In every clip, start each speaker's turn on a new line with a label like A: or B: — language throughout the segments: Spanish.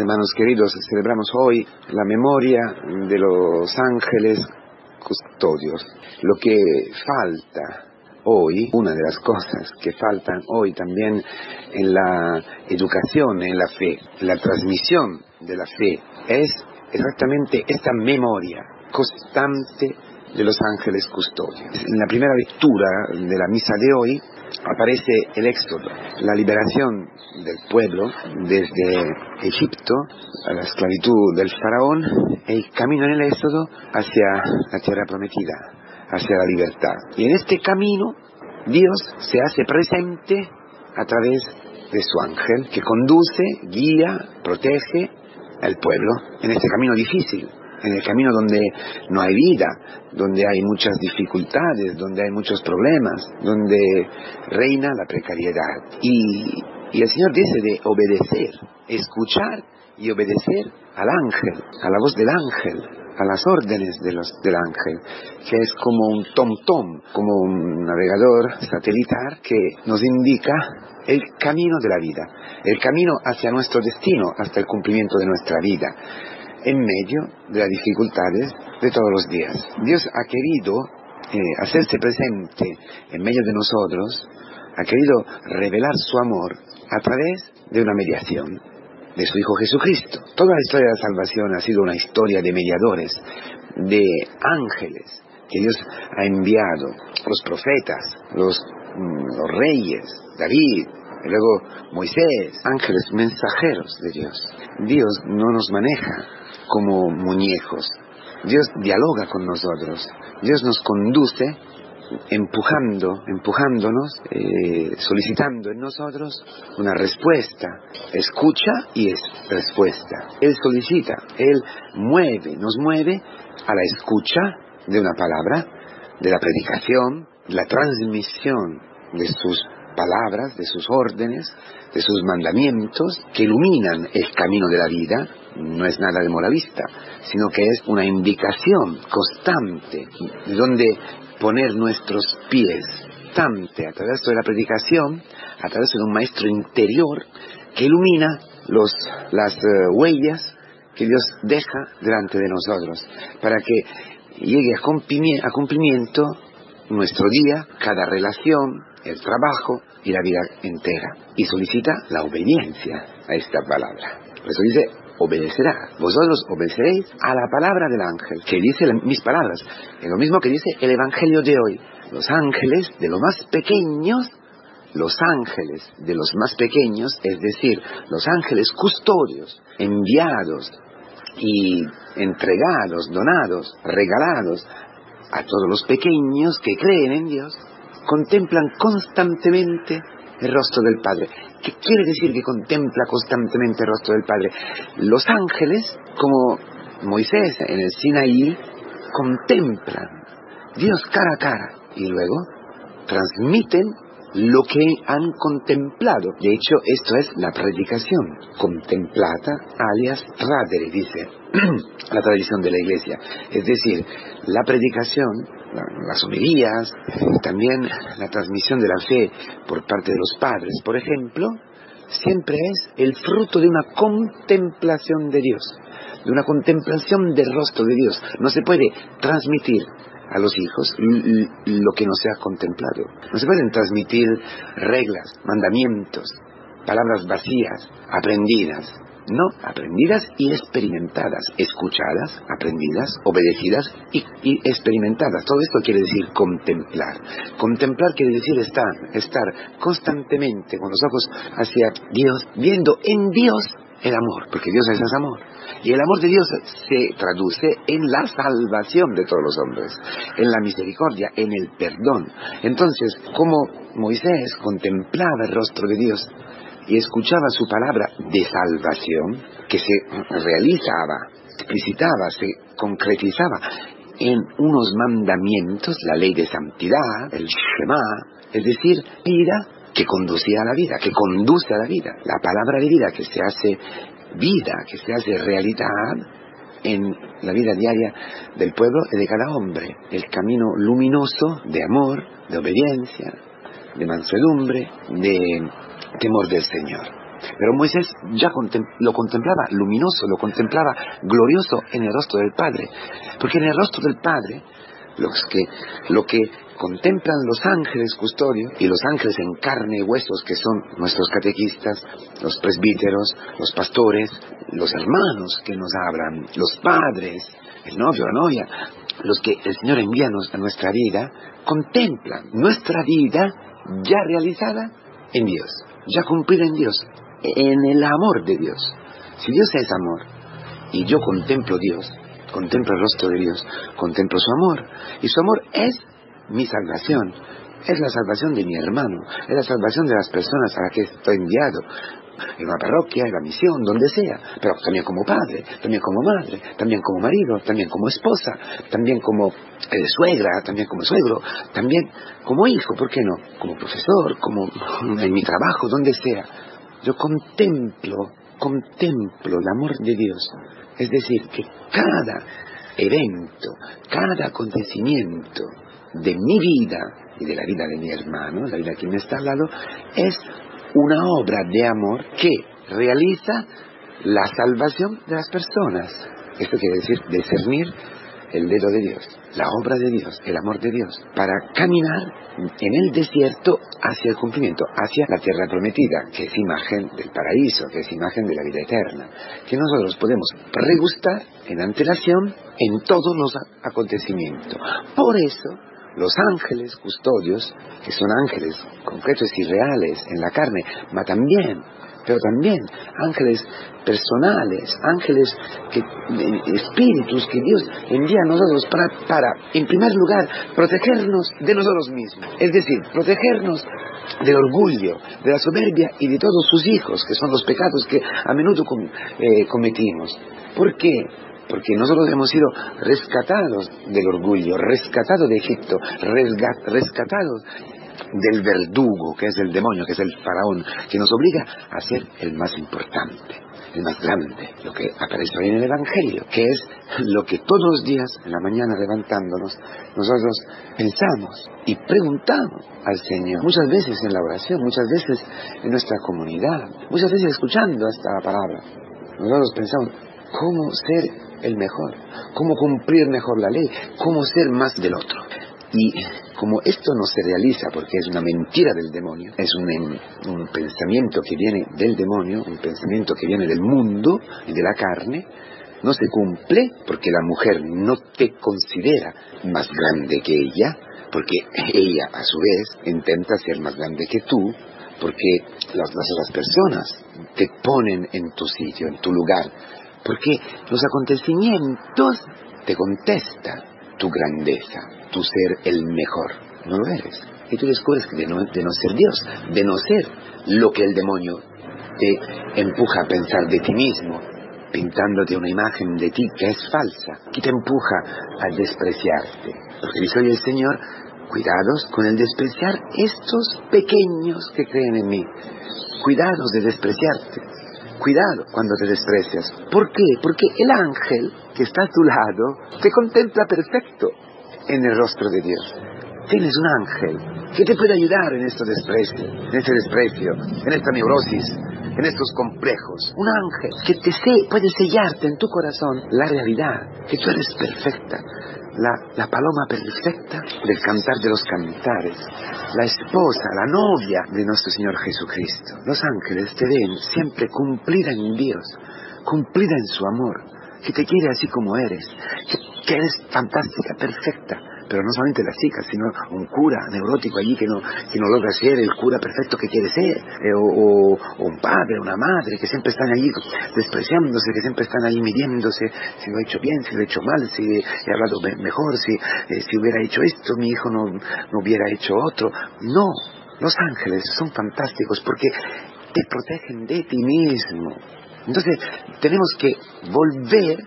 A: Hermanos queridos, celebramos hoy la memoria de los ángeles custodios. Lo que falta hoy, una de las cosas que faltan hoy también en la educación, en la fe, la transmisión de la fe, es exactamente esta memoria constante de los ángeles custodios. En la primera lectura de la misa de hoy aparece el éxodo, la liberación del pueblo desde Egipto a la esclavitud del faraón, el camino en el éxodo hacia la tierra prometida, hacia la libertad. Y en este camino Dios se hace presente a través de su ángel que conduce, guía, protege al pueblo en este camino difícil en el camino donde no hay vida, donde hay muchas dificultades, donde hay muchos problemas, donde reina la precariedad. Y, el Señor dice de obedecer, escuchar y obedecer al ángel, a la voz del ángel, a las órdenes de los, del ángel, que es como un tom-tom, como un navegador satelitar que nos indica el camino de la vida, el camino hacia nuestro destino, hasta el cumplimiento de nuestra vida en medio de las dificultades de todos los días. Dios ha querido eh, hacerse presente en medio de nosotros, ha querido revelar su amor a través de una mediación de su Hijo Jesucristo. Toda la historia de la salvación ha sido una historia de mediadores, de ángeles que Dios ha enviado, los profetas, los, mm, los reyes, David, y luego Moisés, ángeles mensajeros de Dios. Dios no nos maneja como muñecos. Dios dialoga con nosotros. Dios nos conduce empujando, empujándonos, eh, solicitando en nosotros una respuesta. Escucha y es respuesta. Él solicita, Él mueve, nos mueve a la escucha de una palabra, de la predicación, la transmisión de sus palabras, de sus órdenes, de sus mandamientos, que iluminan el camino de la vida, no es nada de moralista, sino que es una indicación constante de donde poner nuestros pies, constante a través de la predicación, a través de un maestro interior que ilumina los, las eh, huellas que Dios deja delante de nosotros, para que llegue a cumplimiento nuestro día, cada relación, el trabajo y la vida entera. Y solicita la obediencia a esta palabra. Por eso dice, obedecerá. Vosotros obedeceréis a la palabra del ángel, que dice mis palabras. Es lo mismo que dice el Evangelio de hoy. Los ángeles de los más pequeños, los ángeles de los más pequeños, es decir, los ángeles custodios, enviados y entregados, donados, regalados a todos los pequeños que creen en Dios, contemplan constantemente el rostro del Padre. ¿Qué quiere decir que contempla constantemente el rostro del Padre? Los ángeles, como Moisés en el Sinaí, contemplan Dios cara a cara y luego transmiten lo que han contemplado. De hecho, esto es la predicación. Contemplata alias radere, dice la tradición de la iglesia. Es decir, la predicación, las homilías, también la transmisión de la fe por parte de los padres, por ejemplo, siempre es el fruto de una contemplación de Dios, de una contemplación del rostro de Dios. No se puede transmitir a los hijos lo que no se ha contemplado. No se pueden transmitir reglas, mandamientos, palabras vacías, aprendidas. No, aprendidas y experimentadas, escuchadas, aprendidas, obedecidas y, experimentadas. Todo esto quiere decir contemplar. Contemplar quiere decir estar, estar constantemente con los ojos hacia Dios, viendo en Dios el amor, porque Dios es amor. Y el amor de Dios se traduce en la salvación de todos los hombres, en la misericordia, en el perdón. Entonces, como Moisés contemplaba el rostro de Dios y escuchaba su palabra de salvación, que se realizaba, explicitaba, se concretizaba en unos mandamientos, la ley de santidad, el Shema, es decir, vida que conducía a la vida, que conduce a la vida, la palabra de vida que se hace vida, que se hace realidad en la vida diaria del pueblo y de cada hombre, el camino luminoso de amor, de obediencia, de mansedumbre, de temor del Señor. Pero Moisés ya lo contemplaba luminoso, lo contemplaba glorioso en el rostro del Padre. Porque en el rostro del Padre, los que, lo que contemplan los ángeles custodios y los ángeles en carne y huesos que son nuestros catequistas, los presbíteros, los pastores, los hermanos que nos hablan, los padres, el novio, la novia, los que el Señor envía a nuestra vida, contemplan nuestra vida ya realizada en Dios, ya cumplida en Dios, en el amor de Dios. Si Dios es amor y yo contemplo Dios, contemplo el rostro de Dios, contemplo su amor, y su amor es mi salvación, es la salvación de mi hermano, es la salvación de las personas a las que estoy enviado, en una parroquia, en la misión, donde sea, pero también como padre, también como madre, también como marido, también como esposa, también como eh, suegra, también como suegro, también como hijo, ¿por qué no? Como profesor, como en mi trabajo, donde sea. Yo contemplo, contemplo el amor de Dios. Es decir, que cada evento, cada acontecimiento de mi vida y de la vida de mi hermano, la vida que me está al lado, es una obra de amor que realiza la salvación de las personas. Esto quiere decir discernir el dedo de Dios, la obra de Dios, el amor de Dios, para caminar en el desierto hacia el cumplimiento, hacia la tierra prometida, que es imagen del paraíso, que es imagen de la vida eterna, que nosotros podemos pregustar en antelación en todos los acontecimientos. Por eso, los ángeles custodios, que son ángeles concretos y reales en la carne, pero también, ángeles personales, ángeles que, espíritus que Dios envía a nosotros para, para, en primer lugar, protegernos de nosotros mismos. Es decir, protegernos del orgullo, de la soberbia y de todos sus hijos, que son los pecados que a menudo eh, cometimos. ¿Por qué? Porque nosotros hemos sido rescatados del orgullo, rescatados de Egipto, rescatados del verdugo, que es el demonio, que es el faraón, que nos obliga a ser el más importante, el más grande, lo que aparece hoy en el Evangelio, que es lo que todos los días, en la mañana levantándonos, nosotros pensamos y preguntamos al Señor, muchas veces en la oración, muchas veces en nuestra comunidad, muchas veces escuchando esta palabra, nosotros pensamos, ¿cómo ser el mejor, cómo cumplir mejor la ley, cómo ser más del otro. Y como esto no se realiza porque es una mentira del demonio, es un, un, pensamiento que viene del demonio, un pensamiento que viene del mundo y de la carne, no se cumple porque la mujer no te considera más grande que ella, porque ella a su vez intenta ser más grande que tú, porque las, otras personas te ponen en tu sitio, en tu lugar, porque los acontecimientos te contestan tu grandeza, tu ser el mejor. No lo eres. Y tú descubres que de no, de no ser Dios, de no ser lo que el demonio te empuja a pensar de ti mismo, pintándote una imagen de ti que es falsa, que te empuja a despreciarte. Porque dice hoy el Señor, cuidados con el despreciar estos pequeños que creen en mí. Cuidados de despreciarte. Cuidado cuando te desprecias. ¿Por qué? Porque el ángel que está a tu lado te contempla perfecto en el rostro de Dios. Tienes un ángel que te puede ayudar en este desprecio, en este desprecio, en esta neurosis, en estos complejos. Un ángel que te puede sellarte en tu corazón la realidad, que tú eres perfecta, la, paloma perfecta del cantar de los cantares, la esposa, la novia de nuestro Señor Jesucristo. Los ángeles te ven siempre cumplida en Dios, cumplida en su amor, que te quiere así como eres, que eres fantástica, perfecta, pero no solamente las chicas, sino un cura neurótico allí que no, que no logra ser el cura perfecto que quiere ser, eh, o, un padre, una madre, que siempre están allí despreciándose, que siempre están allí midiéndose si lo he hecho bien, si lo he hecho mal, si he hablado mejor, si, eh, si hubiera hecho esto, mi hijo no, no hubiera hecho otro. No, los ángeles son fantásticos porque te protegen de ti mismo. Entonces tenemos que volver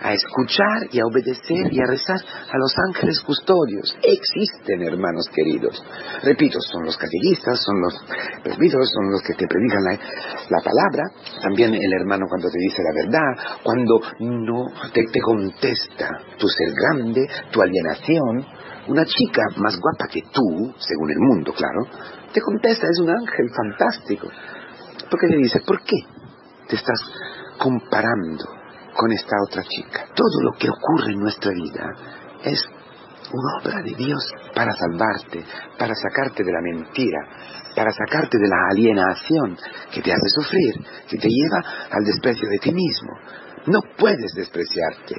A: a escuchar y a obedecer y a rezar a los ángeles custodios. Existen, hermanos queridos. Repito, son los catequistas, son los presbíteros, son los que te predican la, palabra. También el hermano cuando te dice la verdad, cuando no te, te contesta tu ser grande, tu alienación. Una chica más guapa que tú, según el mundo, claro, te contesta, es un ángel fantástico porque le dice, ¿por qué te estás comparando con esta otra chica? Todo lo que ocurre en nuestra vida es una obra de Dios para salvarte, para sacarte de la mentira, para sacarte de la alienación que te hace sufrir, que te lleva al desprecio de ti mismo. No puedes despreciarte.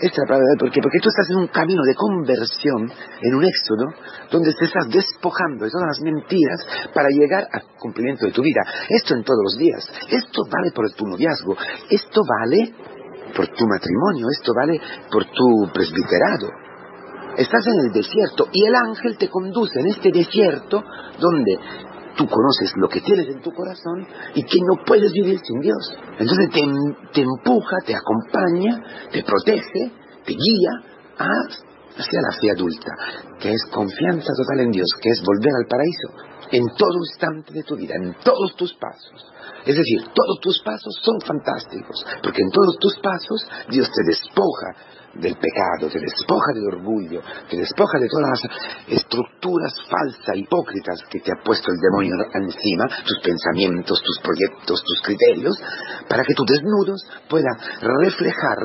A: Esta es la palabra ¿por qué? Porque tú estás en un camino de conversión, en un éxodo, donde te estás despojando de todas las mentiras para llegar al cumplimiento de tu vida. Esto en todos los días. Esto vale por tu noviazgo. Esto vale por tu matrimonio. Esto vale por tu presbiterado. Estás en el desierto y el ángel te conduce en este desierto donde tú conoces lo que tienes en tu corazón y que no puedes vivir sin Dios. Entonces te, empuja, te acompaña, te protege, te guía hacia la fe adulta, que es confianza total en Dios, que es volver al paraíso en todo instante de tu vida, en todos tus pasos. Es decir, todos tus pasos son fantásticos, porque en todos tus pasos Dios te despoja del pecado, te despoja del orgullo, te despoja de todas las estructuras falsas, hipócritas que te ha puesto el demonio encima, tus pensamientos, tus proyectos, tus criterios, para que tus desnudos pueda reflejar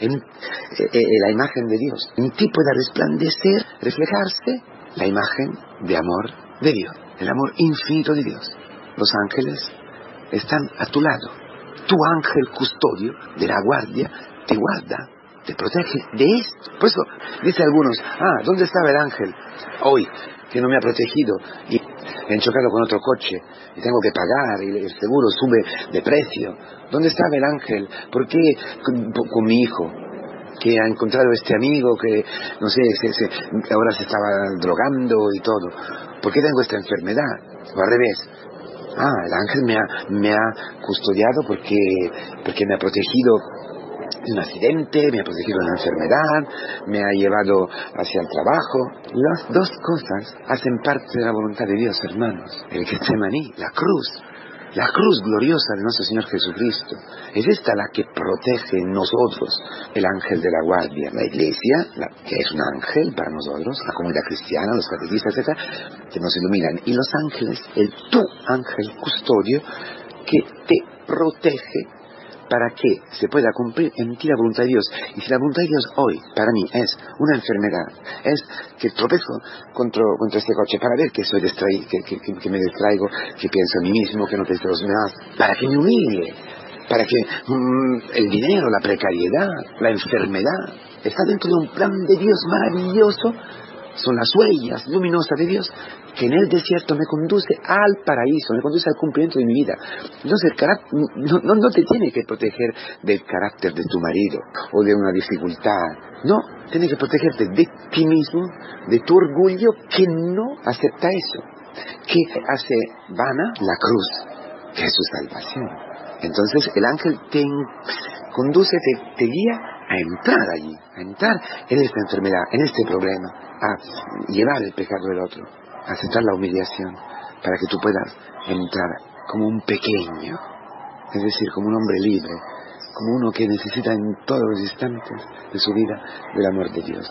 A: eh, eh, la imagen de Dios. En ti pueda resplandecer, reflejarse la imagen de amor de Dios, el amor infinito de Dios. Los ángeles están a tu lado. Tu ángel custodio de la guardia te guarda te protege de esto. Por eso dice algunos, ah, ¿dónde estaba el ángel? Hoy, que no me ha protegido y he chocado con otro coche y tengo que pagar y el seguro sube de precio. ¿Dónde estaba el ángel? ¿Por qué con, mi hijo? Que ha encontrado este amigo que, no sé, ahora se estaba drogando y todo. ¿Por qué tengo esta enfermedad? O al revés. Ah, el ángel me ha, me ha custodiado porque, porque me ha protegido un accidente, me ha protegido de una enfermedad, me ha llevado hacia el trabajo. Las dos cosas hacen parte de la voluntad de Dios, hermanos. El Getsemaní, la cruz, la cruz gloriosa de nuestro Señor Jesucristo. Es esta la que protege en nosotros el ángel de la guardia. La iglesia, que es un ángel para nosotros, la comunidad cristiana, los catequistas, etc., que nos iluminan. Y los ángeles, el tu ángel custodio, que te protege para que se pueda cumplir en ti la voluntad de Dios. Y si la voluntad de Dios hoy, para mí, es una enfermedad, es que tropezo contra, este coche para ver que, soy que, me distraigo, que pienso en mí mismo, que no pienso en los demás, para que me humille, para que mm, el dinero, la precariedad, la enfermedad, está dentro de un plan de Dios maravilloso son las huellas luminosas de Dios que en el desierto me conduce al paraíso, me conduce al cumplimiento de mi vida. Entonces, el no, no, te tiene que proteger del carácter de tu marido o de una dificultad. No, tiene que protegerte de ti mismo, de tu orgullo que no acepta eso, que hace vana la cruz, que es su salvación. Entonces, el ángel te conduce, te guía a entrar allí, a entrar en esta enfermedad, en este problema, a llevar el pecado del otro, a aceptar la humillación, para que tú puedas entrar como un pequeño, es decir, como un hombre libre, como uno que necesita en todos los instantes de su vida del amor de Dios.